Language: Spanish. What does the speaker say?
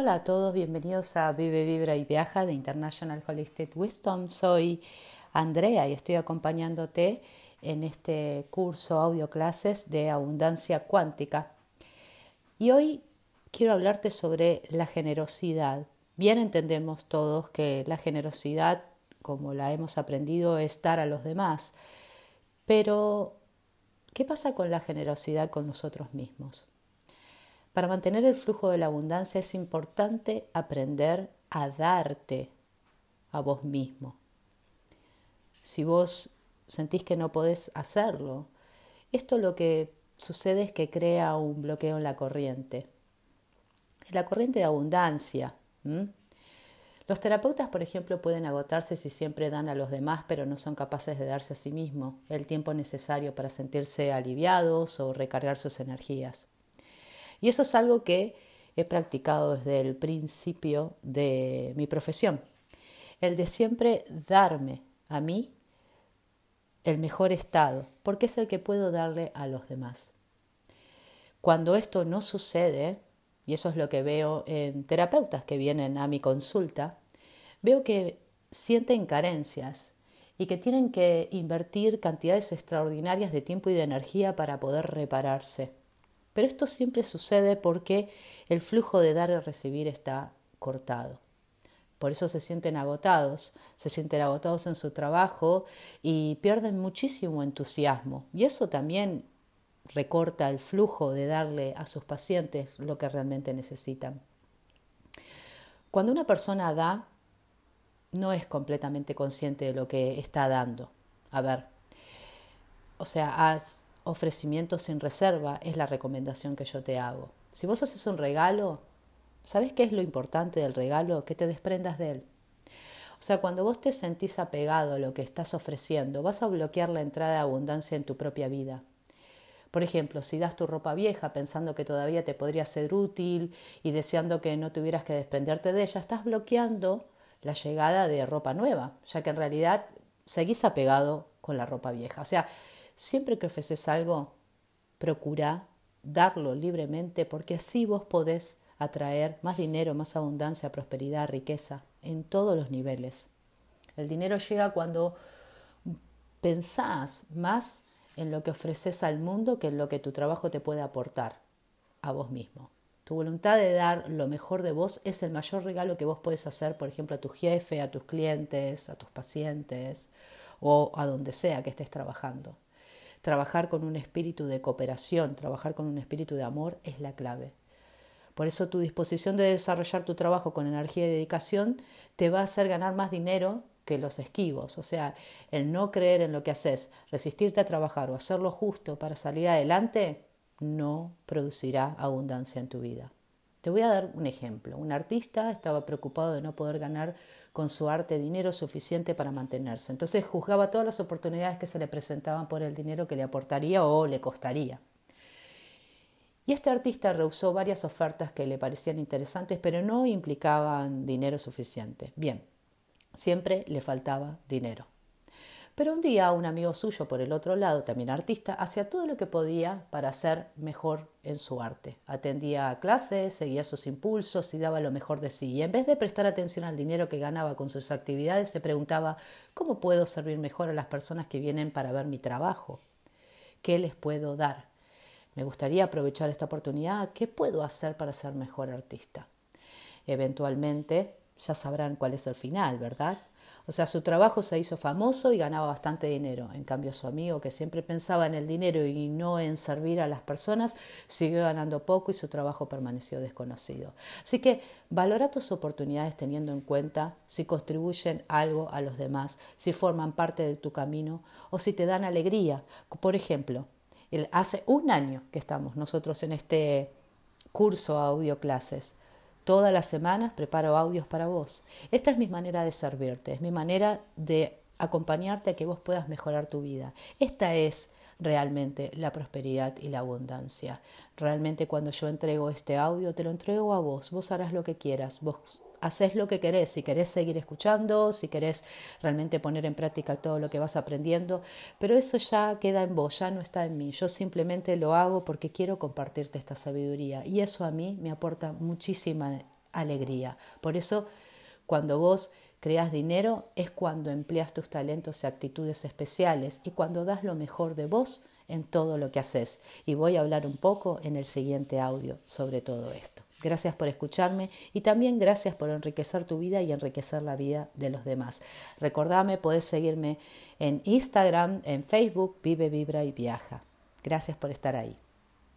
Hola a todos, bienvenidos a Vive, Vibra y Viaja de International Holistic Wisdom. Soy Andrea y estoy acompañándote en este curso audio clases de abundancia cuántica. Y hoy quiero hablarte sobre la generosidad. Bien entendemos todos que la generosidad, como la hemos aprendido, es dar a los demás. Pero, ¿qué pasa con la generosidad con nosotros mismos? Para mantener el flujo de la abundancia es importante aprender a darte a vos mismo. Si vos sentís que no podés hacerlo, esto lo que sucede es que crea un bloqueo en la corriente. En la corriente de abundancia. Los terapeutas, por ejemplo, pueden agotarse si siempre dan a los demás, pero no son capaces de darse a sí mismos el tiempo necesario para sentirse aliviados o recargar sus energías. Y eso es algo que he practicado desde el principio de mi profesión. El de siempre darme a mí el mejor estado, porque es el que puedo darle a los demás. Cuando esto no sucede, y eso es lo que veo en terapeutas que vienen a mi consulta, veo que sienten carencias y que tienen que invertir cantidades extraordinarias de tiempo y de energía para poder repararse. Pero esto siempre sucede porque el flujo de dar y recibir está cortado. Por eso se sienten agotados, se sienten agotados en su trabajo y pierden muchísimo entusiasmo. Y eso también recorta el flujo de darle a sus pacientes lo que realmente necesitan. Cuando una persona da, no es completamente consciente de lo que está dando. A ver, o sea, has ofrecimiento sin reserva es la recomendación que yo te hago. Si vos haces un regalo, ¿sabes qué es lo importante del regalo? Que te desprendas de él. O sea, cuando vos te sentís apegado a lo que estás ofreciendo, vas a bloquear la entrada de abundancia en tu propia vida. Por ejemplo, si das tu ropa vieja pensando que todavía te podría ser útil y deseando que no tuvieras que desprenderte de ella, estás bloqueando la llegada de ropa nueva, ya que en realidad seguís apegado con la ropa vieja. O sea, Siempre que ofreces algo, procura darlo libremente porque así vos podés atraer más dinero, más abundancia, prosperidad, riqueza en todos los niveles. El dinero llega cuando pensás más en lo que ofreces al mundo que en lo que tu trabajo te puede aportar a vos mismo. Tu voluntad de dar lo mejor de vos es el mayor regalo que vos podés hacer, por ejemplo, a tu jefe, a tus clientes, a tus pacientes o a donde sea que estés trabajando. Trabajar con un espíritu de cooperación, trabajar con un espíritu de amor es la clave. Por eso tu disposición de desarrollar tu trabajo con energía y dedicación te va a hacer ganar más dinero que los esquivos. O sea, el no creer en lo que haces, resistirte a trabajar o hacerlo justo para salir adelante, no producirá abundancia en tu vida. Te voy a dar un ejemplo. Un artista estaba preocupado de no poder ganar con su arte dinero suficiente para mantenerse. Entonces juzgaba todas las oportunidades que se le presentaban por el dinero que le aportaría o le costaría. Y este artista rehusó varias ofertas que le parecían interesantes, pero no implicaban dinero suficiente. Bien, siempre le faltaba dinero. Pero un día un amigo suyo por el otro lado, también artista, hacía todo lo que podía para ser mejor en su arte. Atendía a clases, seguía sus impulsos y daba lo mejor de sí. Y en vez de prestar atención al dinero que ganaba con sus actividades, se preguntaba ¿cómo puedo servir mejor a las personas que vienen para ver mi trabajo? ¿Qué les puedo dar? Me gustaría aprovechar esta oportunidad. ¿Qué puedo hacer para ser mejor artista? Eventualmente ya sabrán cuál es el final, ¿verdad? O sea, su trabajo se hizo famoso y ganaba bastante dinero. En cambio, su amigo, que siempre pensaba en el dinero y no en servir a las personas, siguió ganando poco y su trabajo permaneció desconocido. Así que valora tus oportunidades teniendo en cuenta si contribuyen algo a los demás, si forman parte de tu camino o si te dan alegría. Por ejemplo, hace un año que estamos nosotros en este curso audio clases Todas las semanas preparo audios para vos. Esta es mi manera de servirte, es mi manera de acompañarte a que vos puedas mejorar tu vida. Esta es realmente la prosperidad y la abundancia. Realmente cuando yo entrego este audio, te lo entrego a vos. Vos harás lo que quieras, vos haces lo que querés, si querés seguir escuchando, si querés realmente poner en práctica todo lo que vas aprendiendo, pero eso ya queda en vos, ya no está en mí. Yo simplemente lo hago porque quiero compartirte esta sabiduría y eso a mí me aporta muchísima alegría. Por eso, cuando vos creas dinero es cuando empleas tus talentos y actitudes especiales y cuando das lo mejor de vos en todo lo que haces. Y voy a hablar un poco en el siguiente audio sobre todo esto. Gracias por escucharme y también gracias por enriquecer tu vida y enriquecer la vida de los demás. Recordame, podés seguirme en Instagram, en Facebook, Vive, Vibra y Viaja. Gracias por estar ahí.